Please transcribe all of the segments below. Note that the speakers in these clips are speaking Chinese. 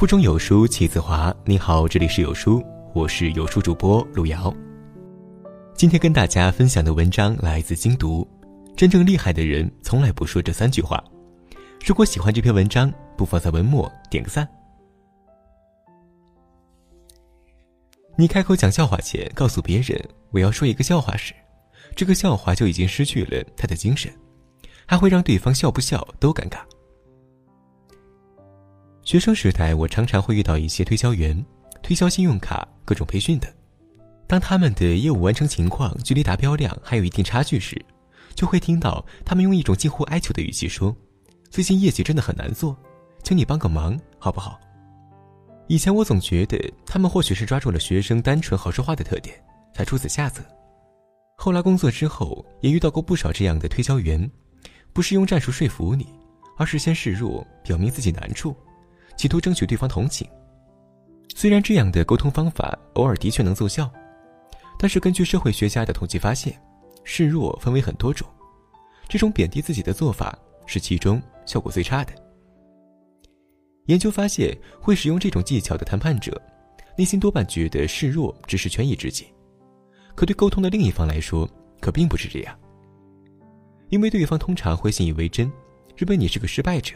腹中有书气自华。你好，这里是有书，我是有书主播路遥。今天跟大家分享的文章来自精读。真正厉害的人从来不说这三句话。如果喜欢这篇文章，不妨在文末点个赞。你开口讲笑话前，告诉别人我要说一个笑话时，这个笑话就已经失去了它的精神，还会让对方笑不笑都尴尬。学生时代，我常常会遇到一些推销员，推销信用卡、各种培训的。当他们的业务完成情况距离达标量还有一定差距时，就会听到他们用一种近乎哀求的语气说：“最近业绩真的很难做，请你帮个忙好不好？”以前我总觉得他们或许是抓住了学生单纯好说话的特点，才出此下策。后来工作之后，也遇到过不少这样的推销员，不是用战术说服你，而是先示弱，表明自己难处。企图争取对方同情。虽然这样的沟通方法偶尔的确能奏效，但是根据社会学家的统计发现，示弱分为很多种，这种贬低自己的做法是其中效果最差的。研究发现，会使用这种技巧的谈判者，内心多半觉得示弱只是权宜之计，可对沟通的另一方来说，可并不是这样。因为对方通常会信以为真，认为你是个失败者。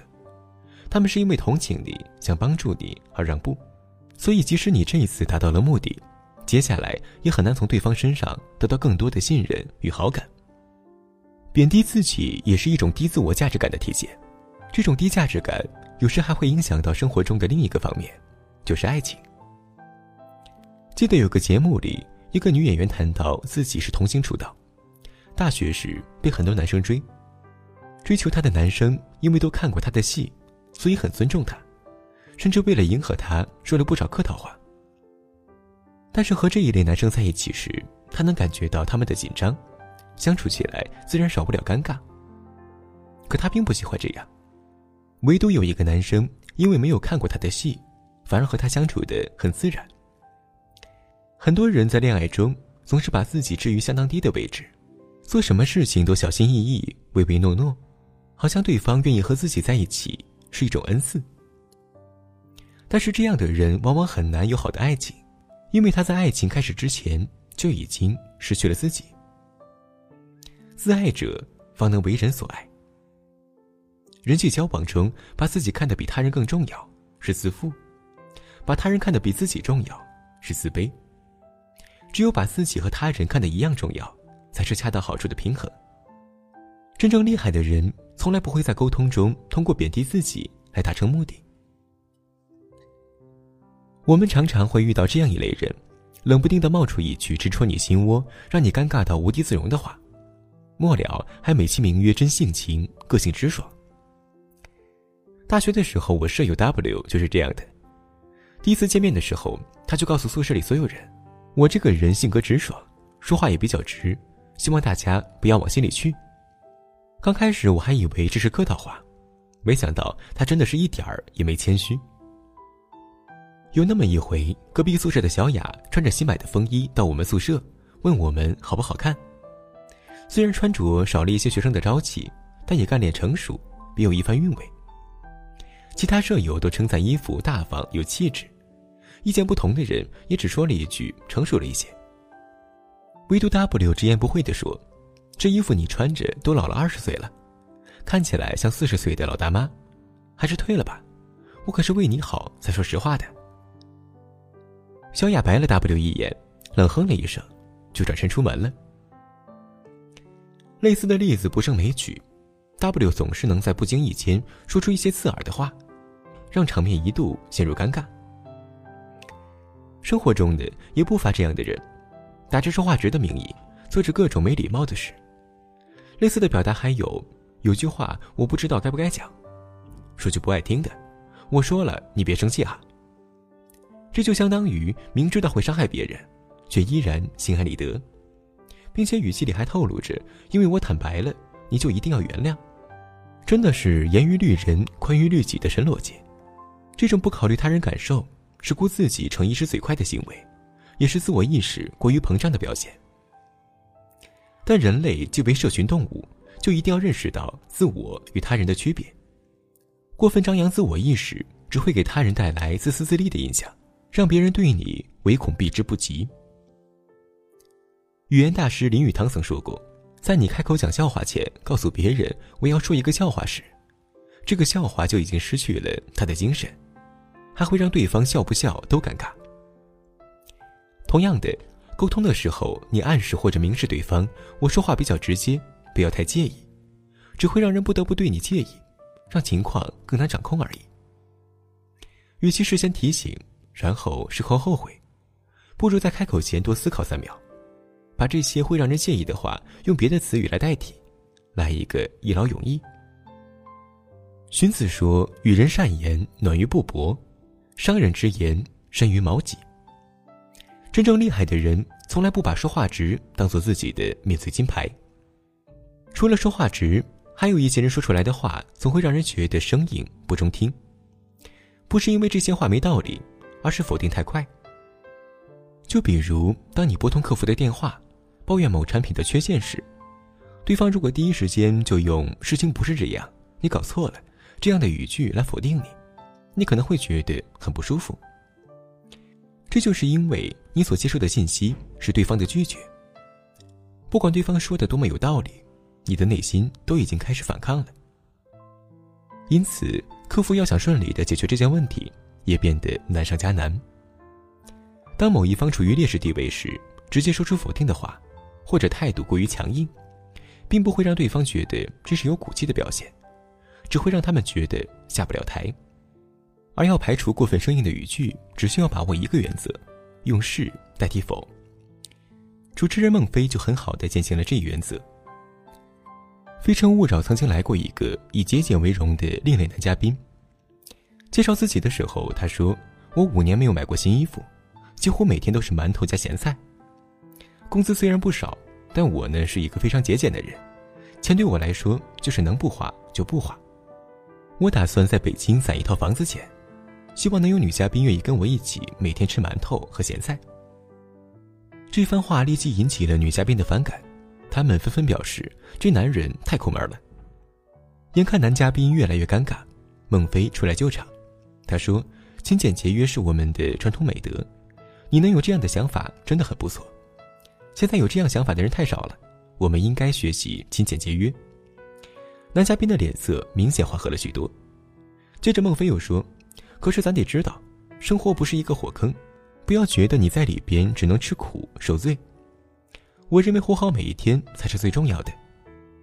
他们是因为同情你，想帮助你而让步，所以即使你这一次达到了目的，接下来也很难从对方身上得到更多的信任与好感。贬低自己也是一种低自我价值感的体现，这种低价值感有时还会影响到生活中的另一个方面，就是爱情。记得有个节目里，一个女演员谈到自己是童星出道，大学时被很多男生追，追求她的男生因为都看过她的戏。所以很尊重他，甚至为了迎合他说了不少客套话。但是和这一类男生在一起时，他能感觉到他们的紧张，相处起来自然少不了尴尬。可他并不喜欢这样，唯独有一个男生，因为没有看过他的戏，反而和他相处的很自然。很多人在恋爱中总是把自己置于相当低的位置，做什么事情都小心翼翼、唯唯诺诺，好像对方愿意和自己在一起。是一种恩赐，但是这样的人往往很难有好的爱情，因为他在爱情开始之前就已经失去了自己。自爱者方能为人所爱。人际交往中，把自己看得比他人更重要是自负，把他人看得比自己重要是自卑。只有把自己和他人看得一样重要，才是恰到好处的平衡。真正厉害的人。从来不会在沟通中通过贬低自己来达成目的。我们常常会遇到这样一类人，冷不丁的冒出一句直戳你心窝、让你尴尬到无地自容的话，末了还美其名曰真性情、个性直爽。大学的时候，我舍友 W 就是这样的。第一次见面的时候，他就告诉宿舍里所有人：“我这个人性格直爽，说话也比较直，希望大家不要往心里去。”刚开始我还以为这是客套话，没想到他真的是一点儿也没谦虚。有那么一回，隔壁宿舍的小雅穿着新买的风衣到我们宿舍，问我们好不好看。虽然穿着少了一些学生的朝气，但也干练成熟，别有一番韵味。其他舍友都称赞衣服大方有气质，意见不同的人也只说了一句成熟了一些。唯独 W 直言不讳地说。这衣服你穿着都老了二十岁了，看起来像四十岁的老大妈，还是退了吧。我可是为你好才说实话的。小雅白了 W 一眼，冷哼了一声，就转身出门了。类似的例子不胜枚举，W 总是能在不经意间说出一些刺耳的话，让场面一度陷入尴尬。生活中的也不乏这样的人，打着说话直的名义，做着各种没礼貌的事。类似的表达还有，有句话我不知道该不该讲，说句不爱听的，我说了你别生气哈。这就相当于明知道会伤害别人，却依然心安理得，并且语气里还透露着，因为我坦白了，你就一定要原谅，真的是严于律人，宽于律己的神逻辑。这种不考虑他人感受，是顾自己逞一时嘴快的行为，也是自我意识过于膨胀的表现。但人类既为社群动物，就一定要认识到自我与他人的区别。过分张扬自我意识，只会给他人带来自私自利的印象，让别人对你唯恐避之不及。语言大师林语堂曾说过，在你开口讲笑话前，告诉别人我要说一个笑话时，这个笑话就已经失去了它的精神，还会让对方笑不笑都尴尬。同样的，沟通的时候，你暗示或者明示对方，我说话比较直接，不要太介意，只会让人不得不对你介意，让情况更难掌控而已。与其事先提醒，然后事后后悔，不如在开口前多思考三秒，把这些会让人介意的话用别的词语来代替，来一个一劳永逸。荀子说：“与人善言，暖于布帛；伤人之言，深于矛戟。”真正厉害的人，从来不把说话直当做自己的免罪金牌。除了说话直，还有一些人说出来的话，总会让人觉得生硬不中听。不是因为这些话没道理，而是否定太快。就比如，当你拨通客服的电话，抱怨某产品的缺陷时，对方如果第一时间就用“事情不是这样，你搞错了”这样的语句来否定你，你可能会觉得很不舒服。这就是因为你所接受的信息是对方的拒绝。不管对方说的多么有道理，你的内心都已经开始反抗了。因此，客服要想顺利的解决这件问题，也变得难上加难。当某一方处于劣势地位时，直接说出否定的话，或者态度过于强硬，并不会让对方觉得这是有骨气的表现，只会让他们觉得下不了台。而要排除过分生硬的语句，只需要把握一个原则：用是代替否。主持人孟非就很好的践行了这一原则。《非诚勿扰》曾经来过一个以节俭为荣的另类男嘉宾。介绍自己的时候，他说：“我五年没有买过新衣服，几乎每天都是馒头加咸菜。工资虽然不少，但我呢是一个非常节俭的人，钱对我来说就是能不花就不花。我打算在北京攒一套房子钱。”希望能有女嘉宾愿意跟我一起每天吃馒头和咸菜。这番话立即引起了女嘉宾的反感，他们纷纷表示这男人太抠门了。眼看男嘉宾越来越尴尬，孟非出来救场，他说：“勤俭节约是我们的传统美德，你能有这样的想法真的很不错。现在有这样想法的人太少了，我们应该学习勤俭节约。”男嘉宾的脸色明显缓和了许多。接着孟非又说。可是咱得知道，生活不是一个火坑，不要觉得你在里边只能吃苦受罪。我认为活好每一天才是最重要的，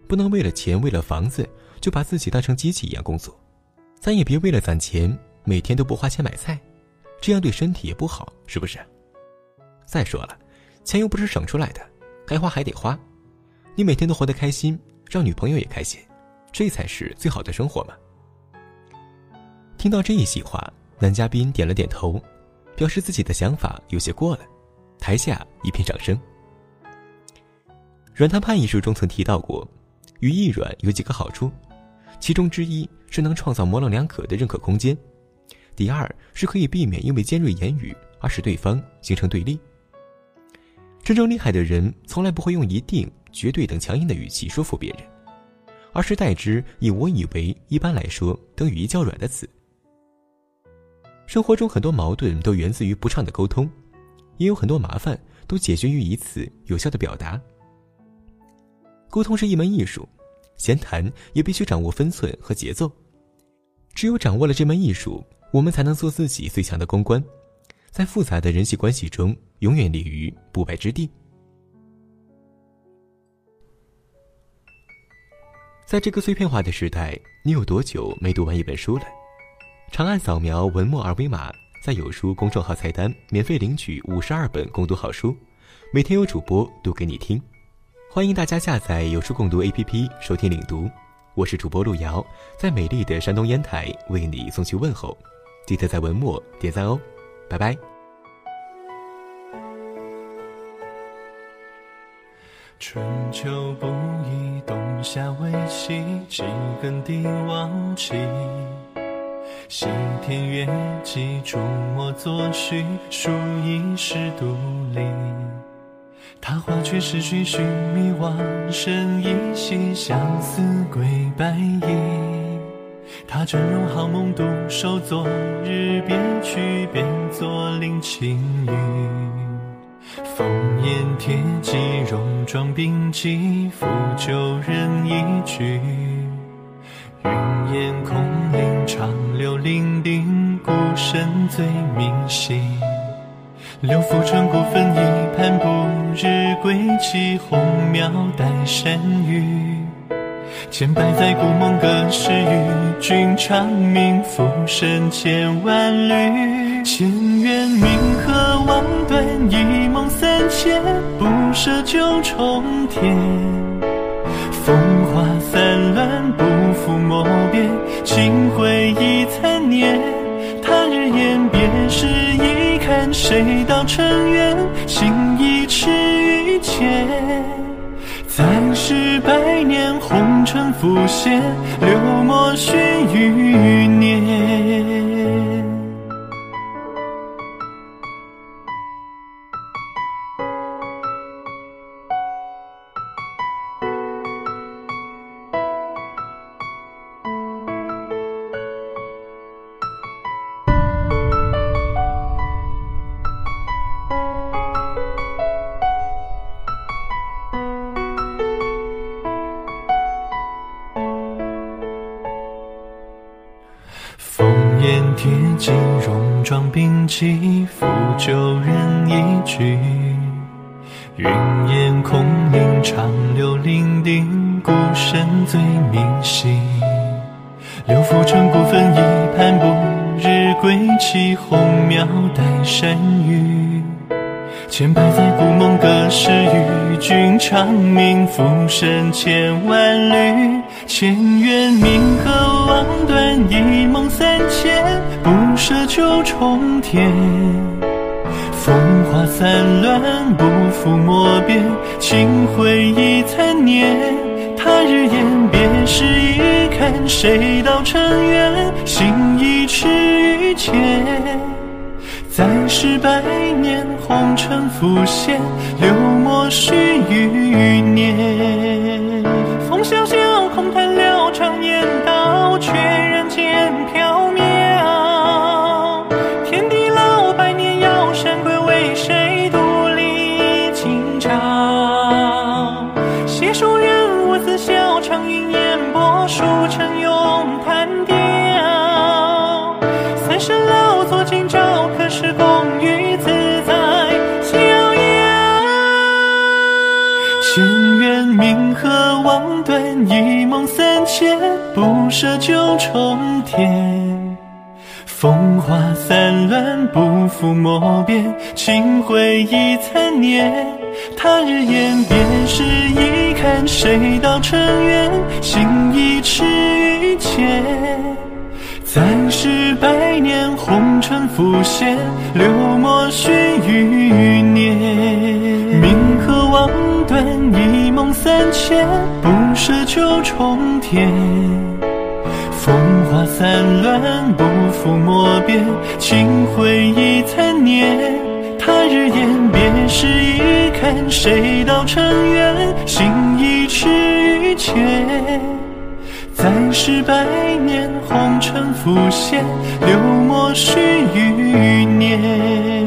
不能为了钱为了房子就把自己当成机器一样工作。咱也别为了攒钱每天都不花钱买菜，这样对身体也不好，是不是？再说了，钱又不是省出来的，该花还得花。你每天都活得开心，让女朋友也开心，这才是最好的生活嘛。听到这一席话，男嘉宾点了点头，表示自己的想法有些过了。台下一片掌声。软谈判一书中曾提到过，语义软有几个好处，其中之一是能创造模棱两可的认可空间，第二是可以避免因为尖锐言语而使对方形成对立。真正厉害的人从来不会用一定、绝对等强硬的语气说服别人，而是代之以“我以为”“一般来说”等语义较软的词。生活中很多矛盾都源自于不畅的沟通，也有很多麻烦都解决于一次有效的表达。沟通是一门艺术，闲谈也必须掌握分寸和节奏。只有掌握了这门艺术，我们才能做自己最强的公关，在复杂的人际关系中永远立于不败之地。在这个碎片化的时代，你有多久没读完一本书了？长按扫描文末二维码，在有书公众号菜单免费领取五十二本共读好书，每天有主播读给你听。欢迎大家下载有书共读 APP 收听领读。我是主播路遥，在美丽的山东烟台为你送去问候。记得在文末点赞哦，拜拜。春秋不易，冬夏未息，几更帝王旗。西天乐伎，出没作序，书一世独立。他花却时寻寻觅，往生依稀，相思归白衣。他整容好梦，独守昨日，别去便作林清雨。烽烟铁骑，戎装并记，抚旧人一句。云烟空灵，长流伶仃，孤身醉明夕。六福春古坟一盘，不日归期，红庙待山雨。千百载故梦隔世，与君长命浮生千万缕。千缘冥河望断，一梦三千，不舍九重天。散乱，不负磨变，情回忆残年。他日言别时，一看谁道尘缘，心已痴于前。再世百年，红尘浮现，流墨须余旧人一句。云烟空灵，长流伶仃，孤身醉明夕。六福春古坟一盘，不日归期，红庙待山雨。千百载故梦隔世，与君长命浮生千万缕。前缘冥河望断，一梦三千，不舍九重天。风华散乱，不负莫变，轻回忆残年。他日言别时，一看谁道尘缘，心一尺玉间。再世百年，红尘浮现，流墨续余年。风萧萧，空叹了长年道，却舍九重天。风华散乱，不负莫变，轻回忆残年。他日言别时，一看谁道尘缘，心一尺玉间。再世百年，红尘浮现，流墨须余年。冥河望断，一梦三千，不舍九重天。风华散乱，不负莫变，轻回忆残年。他日言别时，一看谁道尘缘，心一尺玉间。再世百年，红尘浮现，流墨须余年。